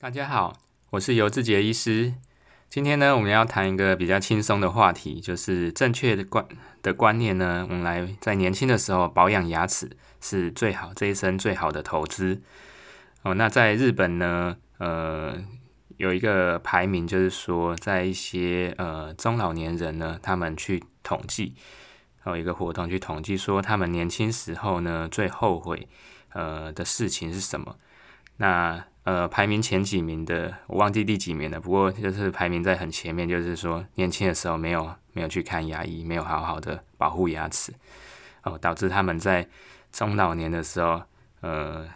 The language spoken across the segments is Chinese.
大家好，我是尤志杰医师。今天呢，我们要谈一个比较轻松的话题，就是正确的观的观念呢。我们来在年轻的时候保养牙齿是最好，这一生最好的投资。哦，那在日本呢，呃，有一个排名，就是说，在一些呃中老年人呢，他们去统计，有一个活动去统计说，他们年轻时候呢最后悔呃的事情是什么？那呃，排名前几名的，我忘记第几名了。不过就是排名在很前面，就是说年轻的时候没有没有去看牙医，没有好好的保护牙齿，哦，导致他们在中老年的时候，呃，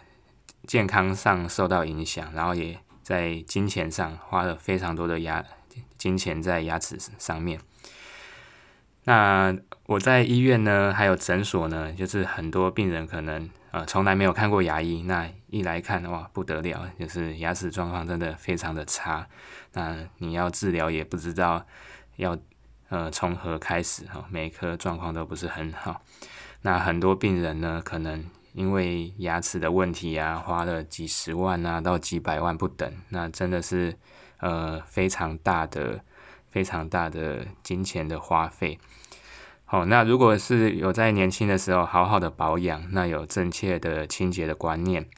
健康上受到影响，然后也在金钱上花了非常多的牙金钱在牙齿上面。那我在医院呢，还有诊所呢，就是很多病人可能。呃，从来没有看过牙医，那一来看的话，不得了，就是牙齿状况真的非常的差。那你要治疗也不知道要呃从何开始哈，每一颗状况都不是很好。那很多病人呢，可能因为牙齿的问题啊，花了几十万啊到几百万不等，那真的是呃非常大的、非常大的金钱的花费。哦，那如果是有在年轻的时候好好的保养，那有正确的清洁的观念，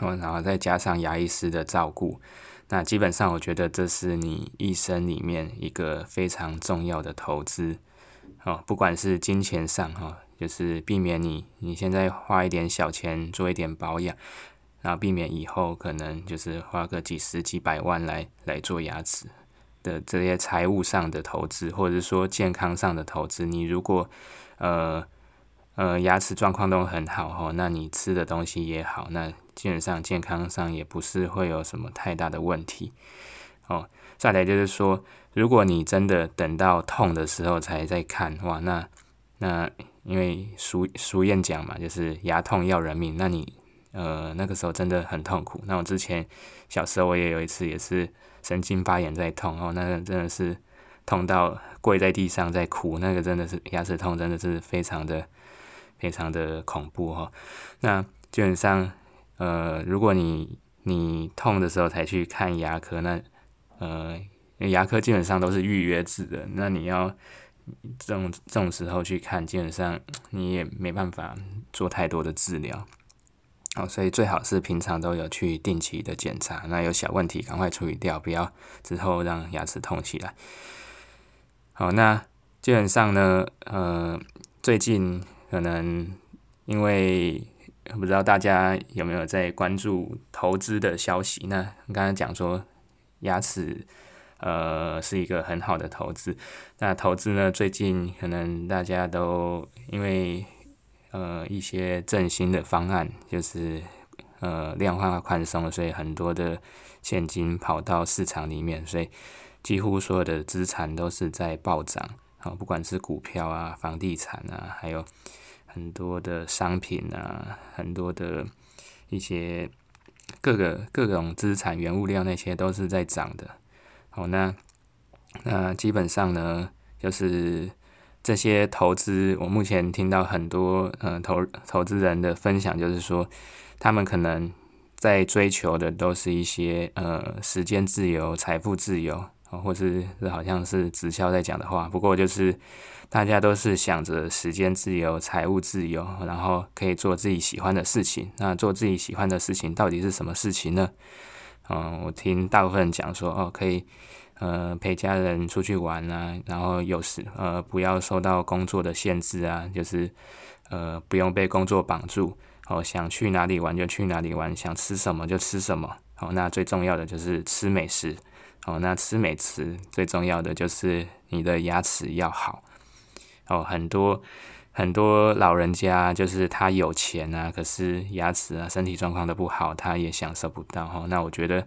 哦，然后再加上牙医师的照顾，那基本上我觉得这是你一生里面一个非常重要的投资。哦，不管是金钱上哈，就是避免你你现在花一点小钱做一点保养，然后避免以后可能就是花个几十几百万来来做牙齿。的这些财务上的投资，或者是说健康上的投资，你如果呃呃牙齿状况都很好哈，那你吃的东西也好，那基本上健康上也不是会有什么太大的问题哦。再来就是说，如果你真的等到痛的时候才在看哇，那那因为俗俗谚讲嘛，就是牙痛要人命，那你呃那个时候真的很痛苦。那我之前小时候我也有一次也是。神经发炎在痛哦，那个真的是痛到跪在地上在哭，那个真的是牙齿痛，真的是非常的非常的恐怖哈。那基本上，呃，如果你你痛的时候才去看牙科，那呃，牙科基本上都是预约制的，那你要这种这种时候去看，基本上你也没办法做太多的治疗。哦，所以最好是平常都有去定期的检查，那有小问题赶快处理掉，不要之后让牙齿痛起来。好，那基本上呢，呃，最近可能因为不知道大家有没有在关注投资的消息，那刚才讲说牙齿呃是一个很好的投资，那投资呢最近可能大家都因为。呃，一些振兴的方案就是呃量化宽松，所以很多的现金跑到市场里面，所以几乎所有的资产都是在暴涨。好，不管是股票啊、房地产啊，还有很多的商品啊，很多的一些各个各种资产、原物料那些都是在涨的。好，那那基本上呢，就是。这些投资，我目前听到很多呃投投资人的分享，就是说他们可能在追求的都是一些呃时间自由、财富自由，或是好像是直销在讲的话。不过就是大家都是想着时间自由、财务自由，然后可以做自己喜欢的事情。那做自己喜欢的事情到底是什么事情呢？嗯，我听大部分人讲说，哦，可以。呃，陪家人出去玩啊，然后有时呃不要受到工作的限制啊，就是呃不用被工作绑住，哦想去哪里玩就去哪里玩，想吃什么就吃什么，哦，那最重要的就是吃美食，哦，那吃美食最重要的就是你的牙齿要好，哦，很多很多老人家就是他有钱啊，可是牙齿啊身体状况都不好，他也享受不到，哦，那我觉得。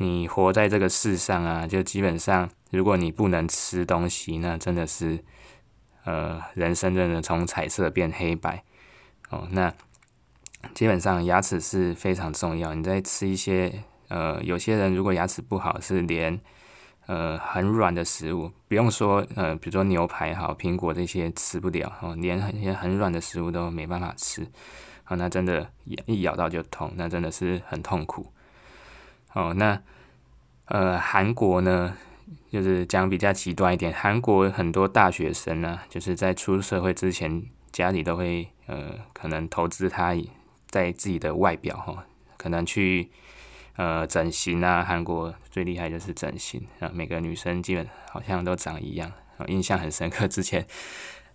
你活在这个世上啊，就基本上，如果你不能吃东西，那真的是，呃，人生真的从彩色变黑白哦。那基本上牙齿是非常重要。你在吃一些，呃，有些人如果牙齿不好，是连呃很软的食物，不用说，呃，比如说牛排好、苹果这些吃不了哦，连一些很软的食物都没办法吃，啊，那真的一咬到就痛，那真的是很痛苦。哦，那呃，韩国呢，就是讲比较极端一点，韩国很多大学生呢，就是在出社会之前，家里都会呃，可能投资他在自己的外表哈，可能去呃整形啊，韩国最厉害就是整形啊，每个女生基本好像都长一样，印象很深刻。之前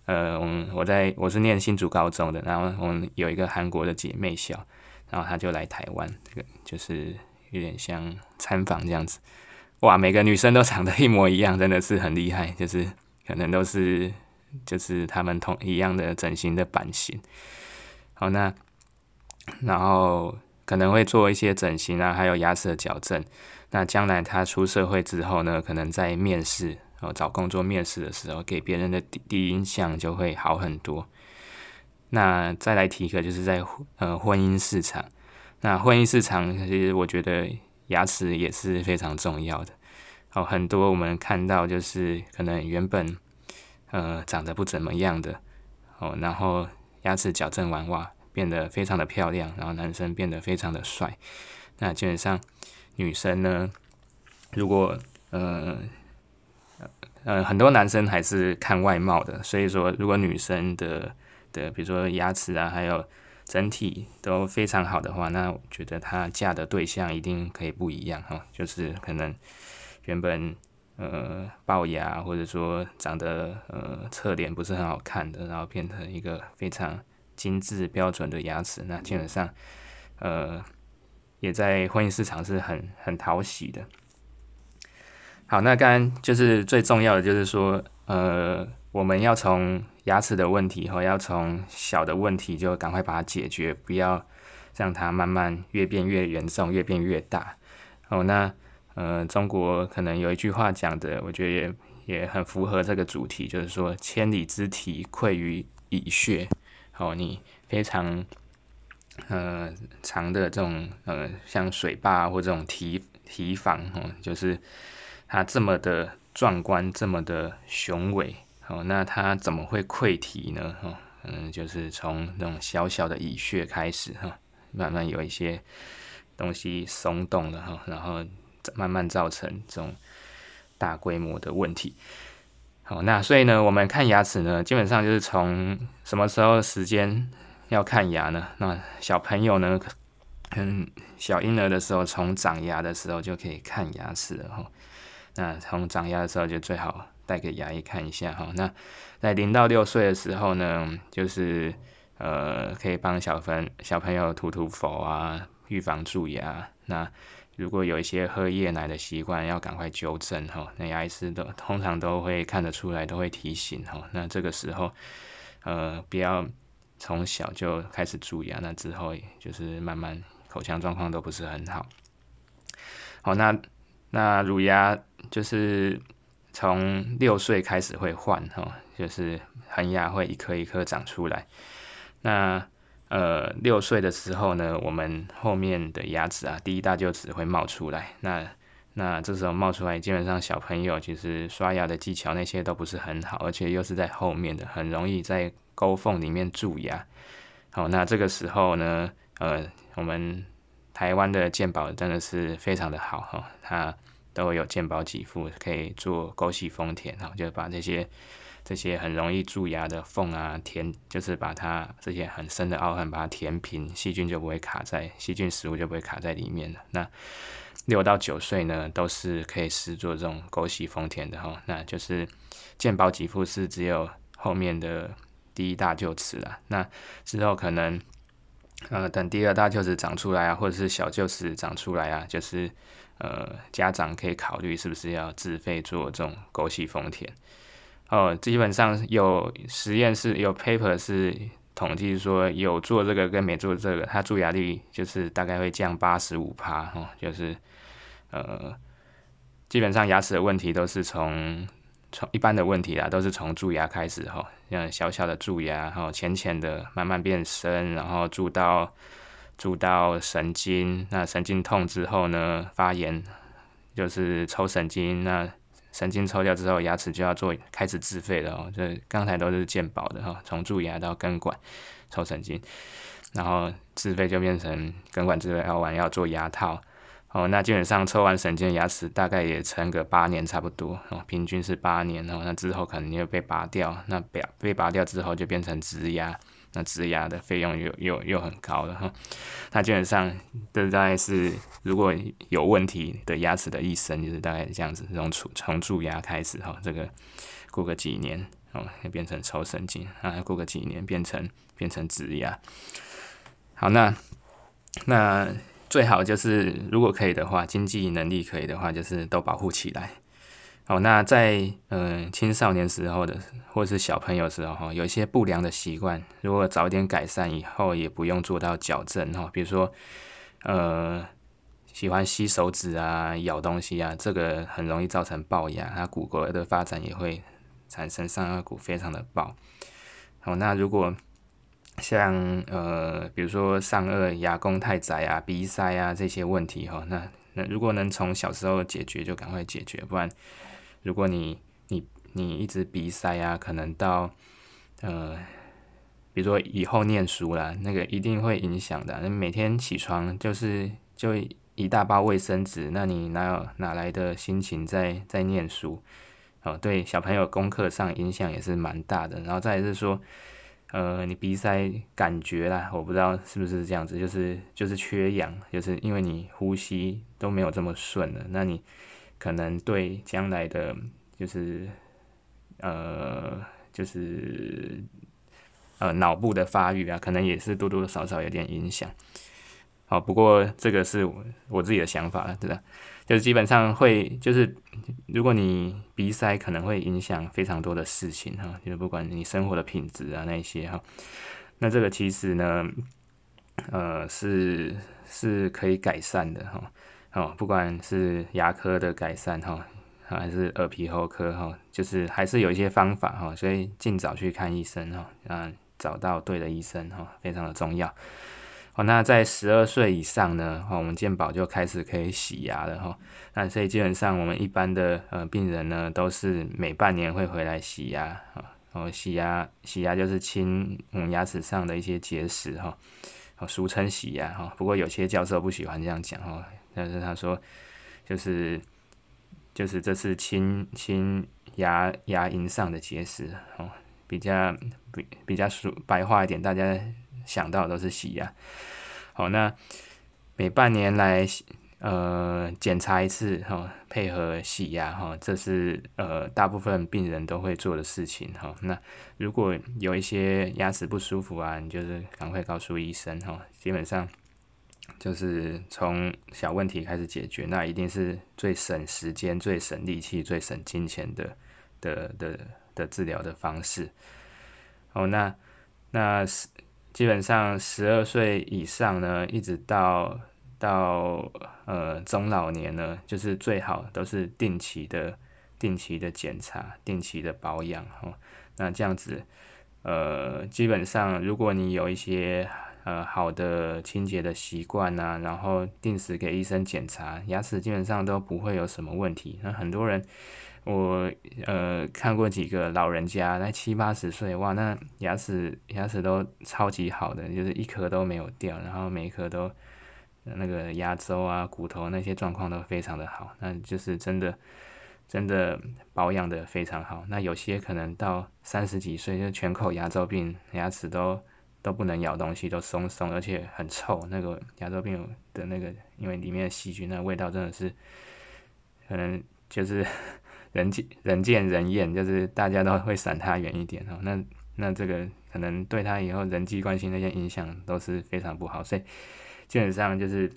呃，我我在我是念新竹高中的，然后我们有一个韩国的姐妹校，然后她就来台湾，这个就是。有点像参访这样子，哇！每个女生都长得一模一样，真的是很厉害。就是可能都是就是他们同一样的整形的版型。好，那然后可能会做一些整形啊，还有牙齿的矫正。那将来他出社会之后呢，可能在面试哦找工作面试的时候，给别人的第第一印象就会好很多。那再来提一个，就是在呃婚姻市场。那婚姻市场，其实我觉得牙齿也是非常重要的。哦，很多我们看到就是可能原本呃长得不怎么样的哦，然后牙齿矫正完哇，变得非常的漂亮，然后男生变得非常的帅。那基本上女生呢，如果呃呃很多男生还是看外貌的，所以说如果女生的的比如说牙齿啊，还有整体都非常好的话，那我觉得她嫁的对象一定可以不一样哈。就是可能原本呃龅牙，或者说长得呃侧脸不是很好看的，然后变成一个非常精致标准的牙齿，那基本上呃也在婚姻市场是很很讨喜的。好，那刚刚就是最重要的就是说呃。我们要从牙齿的问题，和要从小的问题就赶快把它解决，不要让它慢慢越变越严重，越变越大。哦，那呃，中国可能有一句话讲的，我觉得也也很符合这个主题，就是说“千里之堤，溃于蚁穴”。哦，你非常呃长的这种呃像水坝或这种堤堤防，哦，就是它这么的壮观，这么的雄伟。哦，那它怎么会溃堤呢？哈，嗯，就是从那种小小的蚁穴开始，哈，慢慢有一些东西松动了，哈，然后慢慢造成这种大规模的问题。好，那所以呢，我们看牙齿呢，基本上就是从什么时候时间要看牙呢？那小朋友呢，嗯，小婴儿的时候，从长牙的时候就可以看牙齿了，哈。那从长牙的时候就最好。带给牙医看一下哈。那在零到六岁的时候呢，就是呃可以帮小朋小朋友涂涂氟啊，预防蛀牙。那如果有一些喝夜奶的习惯，要赶快纠正哈。那牙医师都通常都会看得出来，都会提醒哈。那这个时候呃不要从小就开始蛀牙，那之后就是慢慢口腔状况都不是很好。好，那那乳牙就是。从六岁开始会换哈，就是恒牙会一颗一颗长出来。那呃六岁的时候呢，我们后面的牙齿啊，第一大臼齿会冒出来。那那这时候冒出来，基本上小朋友其实刷牙的技巧那些都不是很好，而且又是在后面的，很容易在沟缝里面蛀牙。好，那这个时候呢，呃，我们台湾的健保真的是非常的好哈，它。都有健保给付，可以做沟隙封填，哈，就把这些这些很容易蛀牙的缝啊填，就是把它这些很深的凹痕把它填平，细菌就不会卡在细菌食物就不会卡在里面了。那六到九岁呢，都是可以试做这种沟隙封填的哈，那就是健保给付是只有后面的第一大臼齿了，那之后可能呃等第二大臼齿长出来啊，或者是小臼齿长出来啊，就是。呃，家长可以考虑是不是要自费做这种枸杞丰田哦。基本上有实验室有 paper 是统计说，有做这个跟没做这个，它蛀牙率就是大概会降八十五趴哦。就是呃，基本上牙齿的问题都是从从一般的问题啦，都是从蛀牙开始哈，像小小的蛀牙，然后浅浅的慢慢变深，然后蛀到。蛀到神经，那神经痛之后呢？发炎就是抽神经，那神经抽掉之后，牙齿就要做开始自费了哦。这刚才都是健保的哈，从蛀牙到根管抽神经，然后自费就变成根管治疗，要完要做牙套哦，那基本上抽完神经的牙齿大概也撑个八年差不多哦，平均是八年哦。那之后可能又被拔掉，那被被拔掉之后就变成植牙，那植牙的费用又又又很高了哈。那基本上这大概是如果有问题的牙齿的一生就是大概这样子，从从从蛀牙开始哈，这个过个几年哦，变成抽神经啊，过个几年变成变成植牙。好，那那。最好就是，如果可以的话，经济能力可以的话，就是都保护起来。好，那在嗯青少年时候的，或是小朋友时候哈，有一些不良的习惯，如果早点改善，以后也不用做到矫正哈。比如说，呃，喜欢吸手指啊、咬东西啊，这个很容易造成龅牙，它骨骼的发展也会产生上颚骨非常的龅。好，那如果像呃，比如说上颚牙弓太窄啊、鼻塞啊这些问题哈，那那如果能从小时候解决，就赶快解决。不然，如果你你你一直鼻塞啊，可能到呃，比如说以后念书啦，那个一定会影响的。你每天起床就是就一大包卫生纸，那你哪有哪来的心情在在念书？哦，对小朋友功课上影响也是蛮大的。然后再是说。呃，你鼻塞感觉啦，我不知道是不是这样子，就是就是缺氧，就是因为你呼吸都没有这么顺了，那你可能对将来的就是呃就是呃脑部的发育啊，可能也是多多少少有点影响。好，不过这个是我自己的想法了，对吧？就是基本上会，就是如果你鼻塞，可能会影响非常多的事情哈，就是不管你生活的品质啊那些哈，那这个其实呢，呃，是是可以改善的哈，哦，不管是牙科的改善哈，还是耳鼻喉科哈，就是还是有一些方法哈，所以尽早去看医生哈，啊，找到对的医生哈，非常的重要。哦，那在十二岁以上呢，哦，我们健保就开始可以洗牙了哈。那所以基本上我们一般的呃病人呢，都是每半年会回来洗牙啊。哦，洗牙洗牙就是清我们牙齿上的一些结石哈，哦，俗称洗牙哈。不过有些教授不喜欢这样讲哈，但是他说就是就是这是清清牙牙龈上的结石哦，比较比比较俗白话一点，大家。想到都是洗牙，好，那每半年来呃检查一次哈，配合洗牙哈，这是呃大部分病人都会做的事情哈。那如果有一些牙齿不舒服啊，你就是赶快告诉医生哈。基本上就是从小问题开始解决，那一定是最省时间、最省力气、最省金钱的的的的治疗的方式。哦，那那是。基本上十二岁以上呢，一直到到呃中老年呢，就是最好都是定期的、定期的检查、定期的保养哦。那这样子，呃，基本上如果你有一些呃好的清洁的习惯呐，然后定时给医生检查，牙齿基本上都不会有什么问题。那很多人。我呃看过几个老人家，那七八十岁，哇，那牙齿牙齿都超级好的，就是一颗都没有掉，然后每一颗都那个牙周啊、骨头那些状况都非常的好，那就是真的真的保养的非常好。那有些可能到三十几岁就全口牙周病，牙齿都都不能咬东西，都松松，而且很臭。那个牙周病的那个，因为里面的细菌，那味道真的是可能就是。人见人见人厌，就是大家都会闪他远一点哦。那那这个可能对他以后人际关系那些影响都是非常不好，所以基本上就是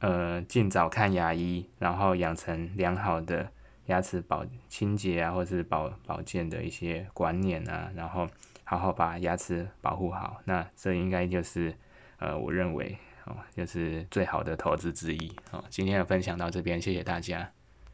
呃尽早看牙医，然后养成良好的牙齿保清洁啊，或者是保保健的一些观念啊，然后然后把牙齿保护好。那这应该就是呃我认为哦，就是最好的投资之一哦。今天的分享到这边，谢谢大家。